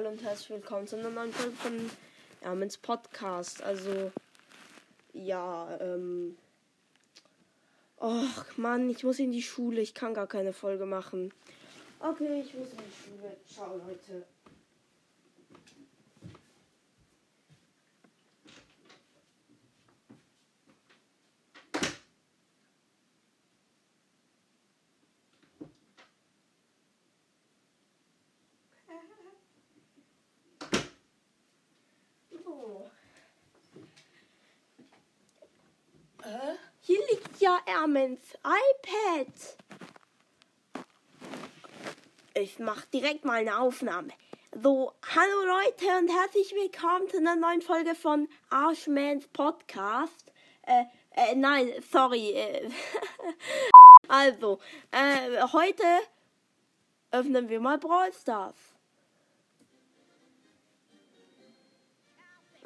Hallo und herzlich willkommen zu einer neuen Folge von Ermins Podcast. Also, ja, ähm. Och, Mann, ich muss in die Schule. Ich kann gar keine Folge machen. Okay, ich muss in die Schule. Ciao, Leute. So. Äh, hier liegt ja Ermens iPad. Ich mach direkt mal eine Aufnahme. So, hallo Leute und herzlich willkommen zu einer neuen Folge von Arschmans Podcast. Äh, äh, nein, sorry. Äh, also, äh, heute öffnen wir mal Brawl Stars.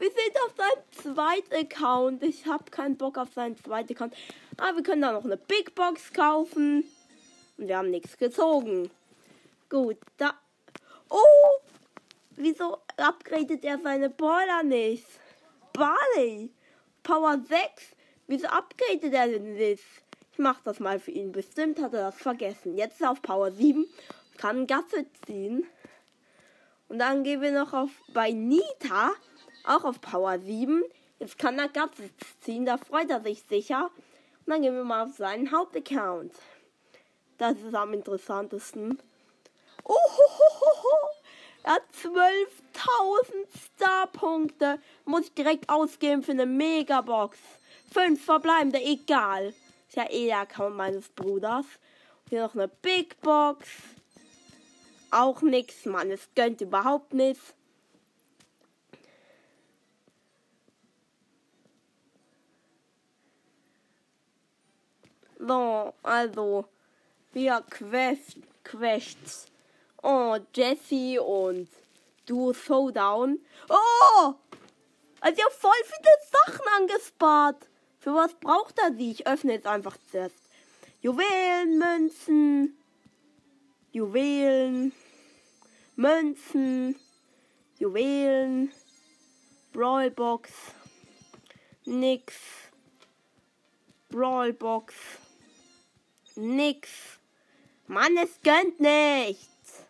Wir sind auf seinem zweiten Account. Ich habe keinen Bock auf seinen zweiten Account. Aber wir können da noch eine Big Box kaufen. Und wir haben nichts gezogen. Gut, da. Oh! Wieso upgradet er seine Baller nicht? Barley! Power 6? Wieso upgradet er denn das? Ich mach das mal für ihn. Bestimmt hat er das vergessen. Jetzt ist er auf Power 7. Kann Gasse ziehen. Und dann gehen wir noch auf bei Nita. Auch auf Power 7. Jetzt kann er Gasse ziehen. Da freut er sich sicher. Und dann gehen wir mal auf seinen Hauptaccount. Das ist am interessantesten. Oh, ho, ho, ho. Er hat 12.000 Star-Punkte. Muss ich direkt ausgeben für eine Megabox. Fünf verbleibende, egal. Ist ja eh der Account meines Bruders. Hier noch eine Big Box. Auch nix, Mann. Es gönnt überhaupt nichts. So, also, wir Quest, Quests. Oh, Jesse und du Showdown. Oh! Also, habe voll viele Sachen angespart. Für was braucht er sie? Ich öffne jetzt einfach zuerst. Juwelen, Münzen, Juwelen, Münzen, Juwelen, Brawlbox, nix, Brawlbox, nix. Mann, es gönnt nichts.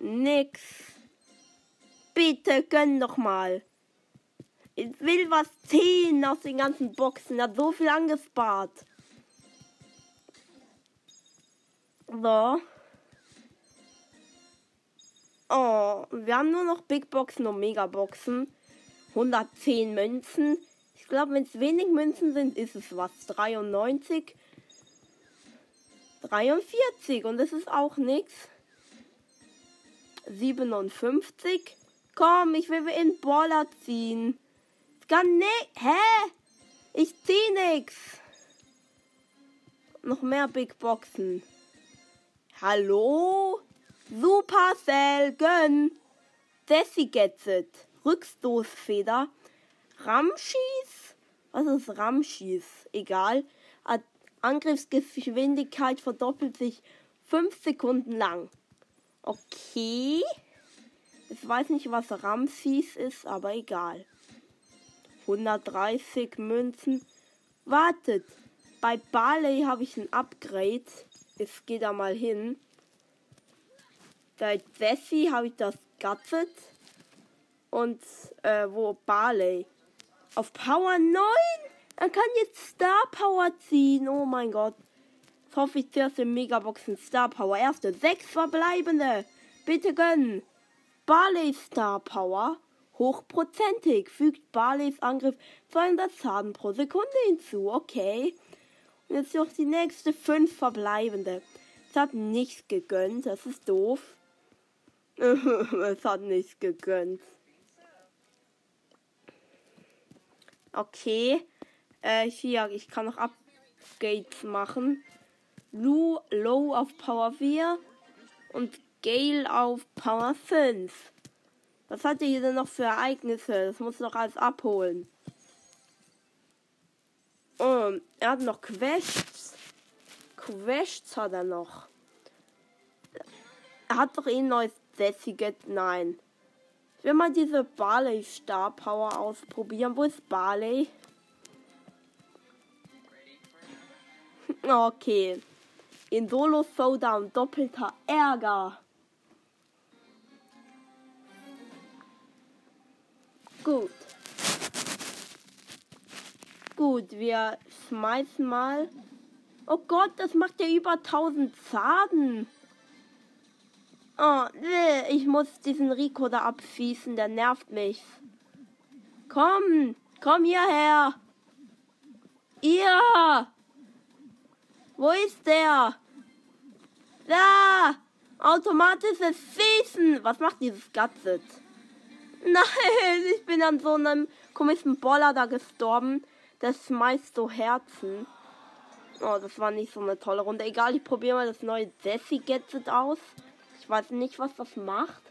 Nix. Bitte gönn doch mal. Ich will was ziehen aus den ganzen Boxen. Hat so viel angespart. So. Oh, wir haben nur noch Big Boxen und Megaboxen. 110 Münzen. Ich glaube, wenn es wenig Münzen sind, ist es was. 93. 43. Und das ist auch nichts. 57. Komm, ich will in Baller ziehen. Ich kann nicht. Hä? Ich zieh nix. Noch mehr Big Boxen. Hallo? Supercell, gönn. Desi gets it. Rückstoßfeder. Ramschieß? Was ist Ramschieß? Egal. Angriffsgeschwindigkeit verdoppelt sich 5 Sekunden lang. Okay. Ich weiß nicht, was Ramses ist, aber egal. 130 Münzen. Wartet. Bei Barley habe ich ein Upgrade. Ich gehe da mal hin. Bei Jessie habe ich das Gadget. Und äh, wo Barley? Auf Power 9? Er kann jetzt Star Power ziehen. Oh mein Gott. Jetzt hoffe ich zuerst in Megaboxen Star Power. Erste sechs verbleibende. Bitte gönnen. Barley Star Power. Hochprozentig. Fügt Barleys Angriff 200 Schaden pro Sekunde hinzu. Okay. Und jetzt noch die nächste fünf verbleibende. Es hat nichts gegönnt. Das ist doof. es hat nichts gegönnt. Okay. Äh, hier, ich kann noch Upgrades machen. Lu Low auf Power 4 und Gale auf Power 5. Was hat hier denn noch für Ereignisse? Das muss doch alles abholen. Oh, er hat noch Quests. Quests hat er noch. Er hat doch eh ein neues Sassy Nein. Ich will mal diese Barley Star Power ausprobieren. Wo ist Barley? Okay. In Solo Showdown doppelter Ärger. Gut. Gut, wir schmeißen mal. Oh Gott, das macht ja über 1000 Schaden. Oh, nee, ich muss diesen Rico da abschießen, der nervt mich. Komm, komm hierher. Ihr! Wo ist der? Da! Automatisches Schießen! Was macht dieses Gadget? Nein, ich bin an so einem komischen Boller da gestorben. Das schmeißt so Herzen. Oh, das war nicht so eine tolle Runde. Egal, ich probiere mal das neue Desi Gadget aus. Ich weiß nicht, was das macht.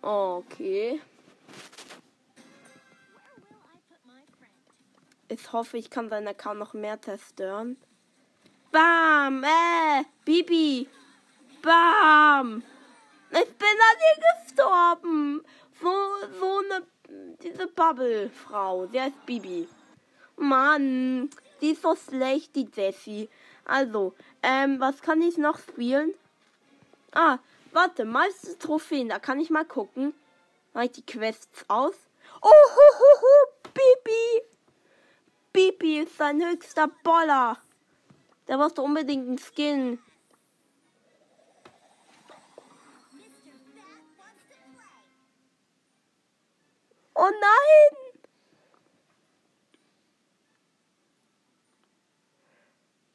Okay. Ich hoffe, ich kann seinen Account noch mehr zerstören. Bam! Äh! Bibi! Bam! Ich bin an ihr gestorben! So, so eine. Diese Bubble-Frau. Sie heißt Bibi. Mann! Die ist so schlecht, die Jessie. Also, ähm, was kann ich noch spielen? Ah, warte, meiste Trophäen. Da kann ich mal gucken. Mach ich die Quests aus. Oh, ho, ho, ho, Bibi! Bibi ist sein höchster Boller. Der braucht unbedingt einen Skin. Oh nein!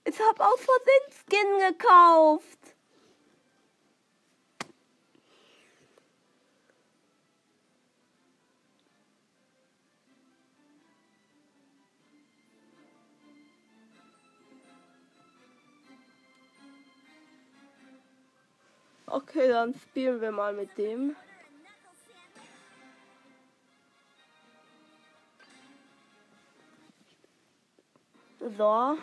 Ich habe aus Versehen Skin gekauft. Okay, dann spielen wir mal mit dem. So.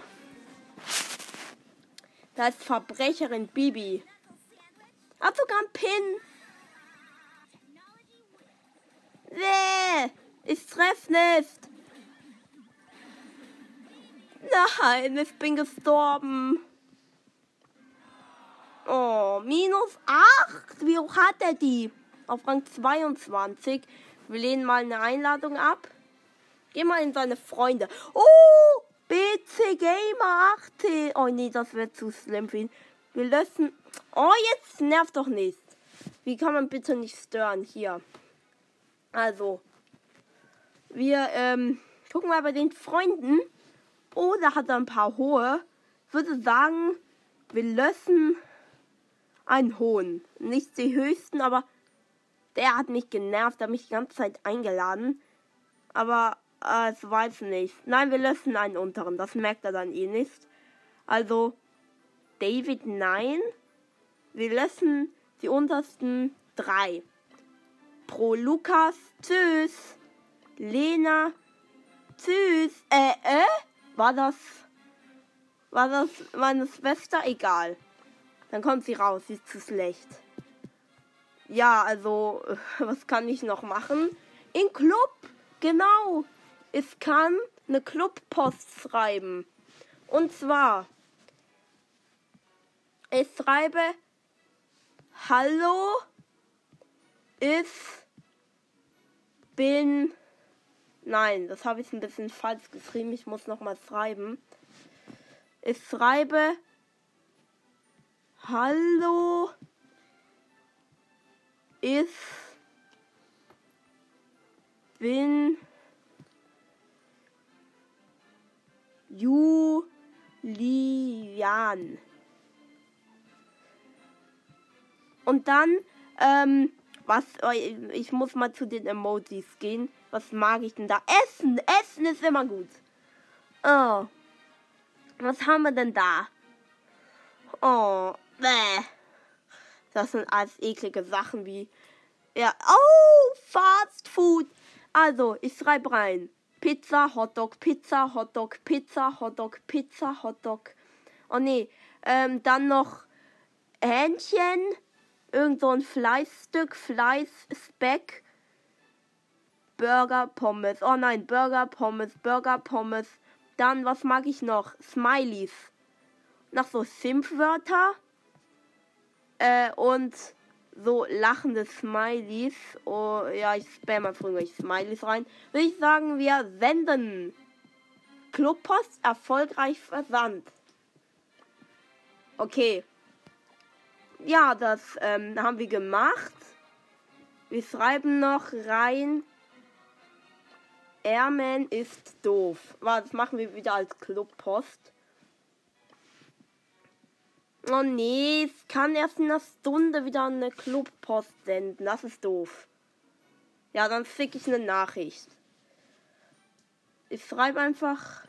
Da ist Verbrecherin Bibi. Hat sogar einen Pin. Nee, ich treffe nicht. Nein, ich bin gestorben. Oh, minus 8. Wie hoch hat er die? Auf Rang 22. Wir lehnen mal eine Einladung ab. Geh mal in seine Freunde. Oh, BC Gamer 18. Oh nee, das wird zu schlimm für ihn. Wir löschen. Oh, jetzt nervt doch nicht. Wie kann man bitte nicht stören? Hier. Also. Wir ähm, gucken mal bei den Freunden. Oh, da hat er ein paar hohe. Ich würde sagen, wir löschen einen hohen. Nicht die höchsten, aber der hat mich genervt, hat mich die ganze Zeit eingeladen. Aber äh, es weiß nicht. Nein, wir löschen einen unteren. Das merkt er dann eh nicht. Also, David, nein. Wir löschen die untersten drei. Pro Lukas, tschüss. Lena, tschüss. Äh, äh? War das. War das meine Schwester? Egal. Dann kommt sie raus. Sie ist zu schlecht. Ja, also, was kann ich noch machen? In Club, genau. Ich kann eine Clubpost schreiben. Und zwar, ich schreibe Hallo, ich bin. Nein, das habe ich ein bisschen falsch geschrieben. Ich muss noch mal schreiben. Ich schreibe Hallo, ich bin Julian. Und dann, ähm, was, ich muss mal zu den Emojis gehen. Was mag ich denn da? Essen! Essen ist immer gut. Oh. Was haben wir denn da? Oh, bäh. Das sind alles eklige Sachen wie. Ja, oh, Fast Food. Also, ich schreibe rein. Pizza, Hotdog, Pizza, Hotdog, Pizza, Hotdog, Pizza, Hotdog. Oh nee. Ähm, dann noch Hähnchen. Irgend so ein Fleißstück, Fleiß, Speck. Burger, Pommes. Oh nein, Burger, Pommes, Burger, Pommes. Dann, was mag ich noch? Smileys. Noch so Schimpfwörter. Äh, und so lachende Smileys. Oh, ja, ich spam mal früher Smileys rein. Würde ich sagen, wir senden. Clubpost erfolgreich versandt. Okay. Ja, das ähm, haben wir gemacht. Wir schreiben noch rein. Airman ist doof. Das machen wir wieder als Clubpost. Oh nee, es kann erst in einer Stunde wieder eine Clubpost senden. Das ist doof. Ja, dann schicke ich eine Nachricht. Ich schreibe einfach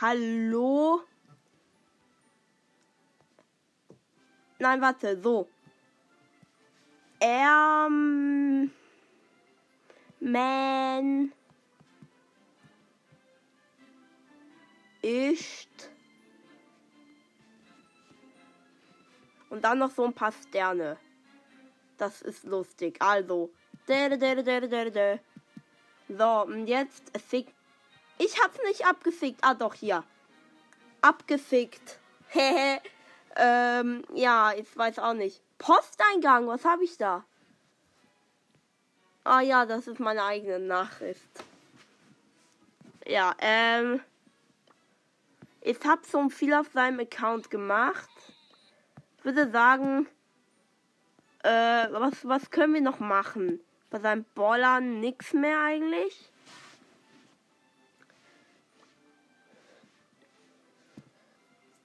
Hallo. Nein, warte, so. Ähm Man ist und dann noch so ein paar Sterne. Das ist lustig. Also, so, und jetzt fick. Ich hab's nicht abgefickt. Ah, doch, hier. Abgefickt. Hehe. ähm, ja, ich weiß auch nicht. Posteingang, was habe ich da? Ah ja, das ist meine eigene Nachricht. Ja, ähm. Ich habe so viel auf seinem Account gemacht. Ich würde sagen, äh, was, was können wir noch machen? Bei seinem Baller nichts mehr eigentlich.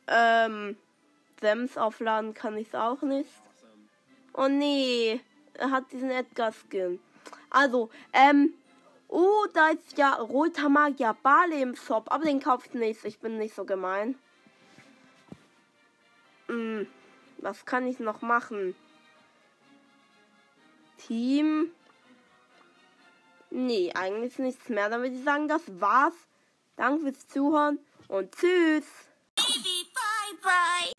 Ähm, Sems aufladen kann ich auch nicht. Oh nee, er hat diesen Edgar-Skin. Also, ähm, oh, da ist ja roter Magier Bale im Shop, aber den kauft nicht. Ich bin nicht so gemein. Was kann ich noch machen? Team. Nee, eigentlich nichts mehr. Dann würde ich sagen, das war's. Danke fürs Zuhören und tschüss. Baby, bye, bye.